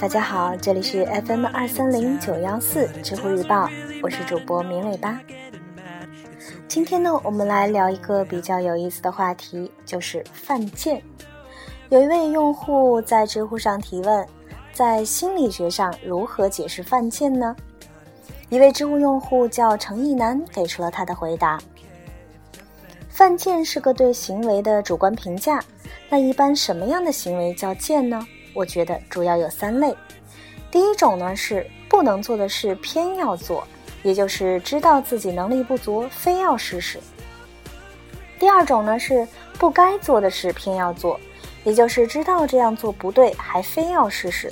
大家好，这里是 FM 二三零九幺四知乎日报，我是主播明尾巴。今天呢，我们来聊一个比较有意思的话题，就是犯贱。有一位用户在知乎上提问，在心理学上如何解释犯贱呢？一位知乎用户叫程意南，给出了他的回答：犯贱是个对行为的主观评价。那一般什么样的行为叫贱呢？我觉得主要有三类，第一种呢是不能做的事偏要做，也就是知道自己能力不足非要试试；第二种呢是不该做的事偏要做，也就是知道这样做不对还非要试试；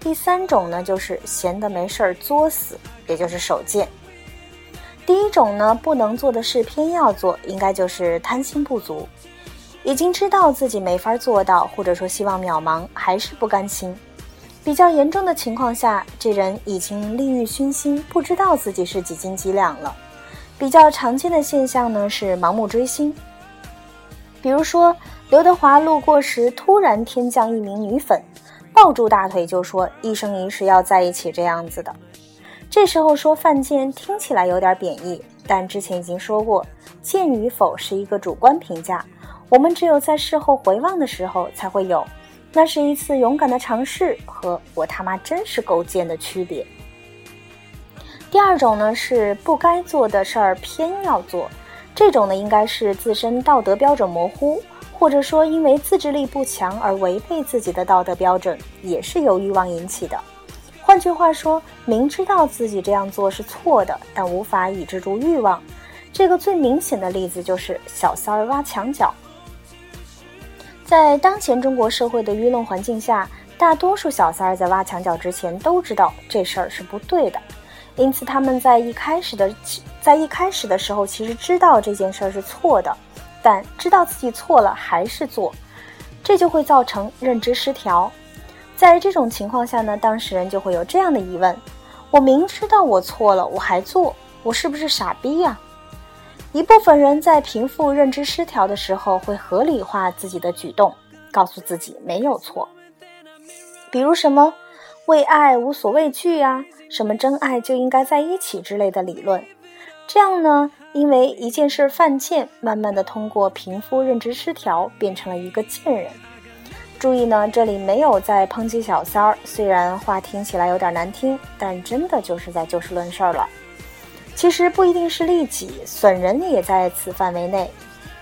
第三种呢就是闲得没事儿作死，也就是手贱。第一种呢不能做的事偏要做，应该就是贪心不足。已经知道自己没法做到，或者说希望渺茫，还是不甘心。比较严重的情况下，这人已经利欲熏心，不知道自己是几斤几两了。比较常见的现象呢是盲目追星。比如说，刘德华路过时突然天降一名女粉，抱住大腿就说一生一世要在一起这样子的。这时候说犯贱听起来有点贬义，但之前已经说过，贱与否是一个主观评价。我们只有在事后回望的时候才会有，那是一次勇敢的尝试和我他妈真是够贱的区别。第二种呢是不该做的事儿偏要做，这种呢应该是自身道德标准模糊，或者说因为自制力不强而违背自己的道德标准，也是由欲望引起的。换句话说，明知道自己这样做是错的，但无法抑制住欲望。这个最明显的例子就是小三儿挖墙脚。在当前中国社会的舆论环境下，大多数小三儿在挖墙脚之前都知道这事儿是不对的，因此他们在一开始的在一开始的时候其实知道这件事儿是错的，但知道自己错了还是做，这就会造成认知失调。在这种情况下呢，当事人就会有这样的疑问：我明知道我错了，我还做，我是不是傻逼呀？一部分人在平复认知失调的时候，会合理化自己的举动，告诉自己没有错。比如什么“为爱无所畏惧”呀，什么“真爱就应该在一起”之类的理论。这样呢，因为一件事犯贱，慢慢的通过平复认知失调，变成了一个贱人。注意呢，这里没有在抨击小三儿，虽然话听起来有点难听，但真的就是在就事论事儿了。其实不一定是利己，损人也在此范围内。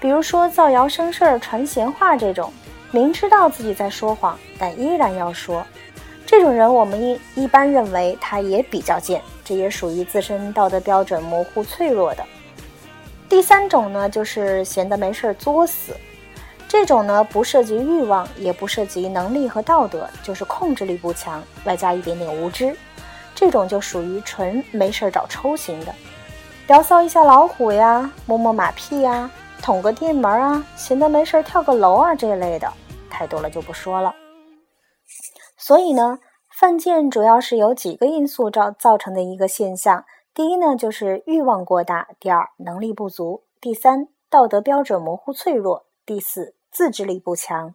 比如说造谣生事儿、传闲话这种，明知道自己在说谎，但依然要说，这种人我们一一般认为他也比较贱，这也属于自身道德标准模糊脆弱的。第三种呢，就是闲得没事儿作死，这种呢不涉及欲望，也不涉及能力和道德，就是控制力不强，外加一点点无知。这种就属于纯没事找抽型的，聊骚一下老虎呀，摸摸马屁呀，捅个电门啊，闲得没事跳个楼啊，这一类的太多了就不说了。所以呢，犯贱主要是由几个因素造造成的一个现象：第一呢，就是欲望过大；第二，能力不足；第三，道德标准模糊脆弱；第四，自制力不强。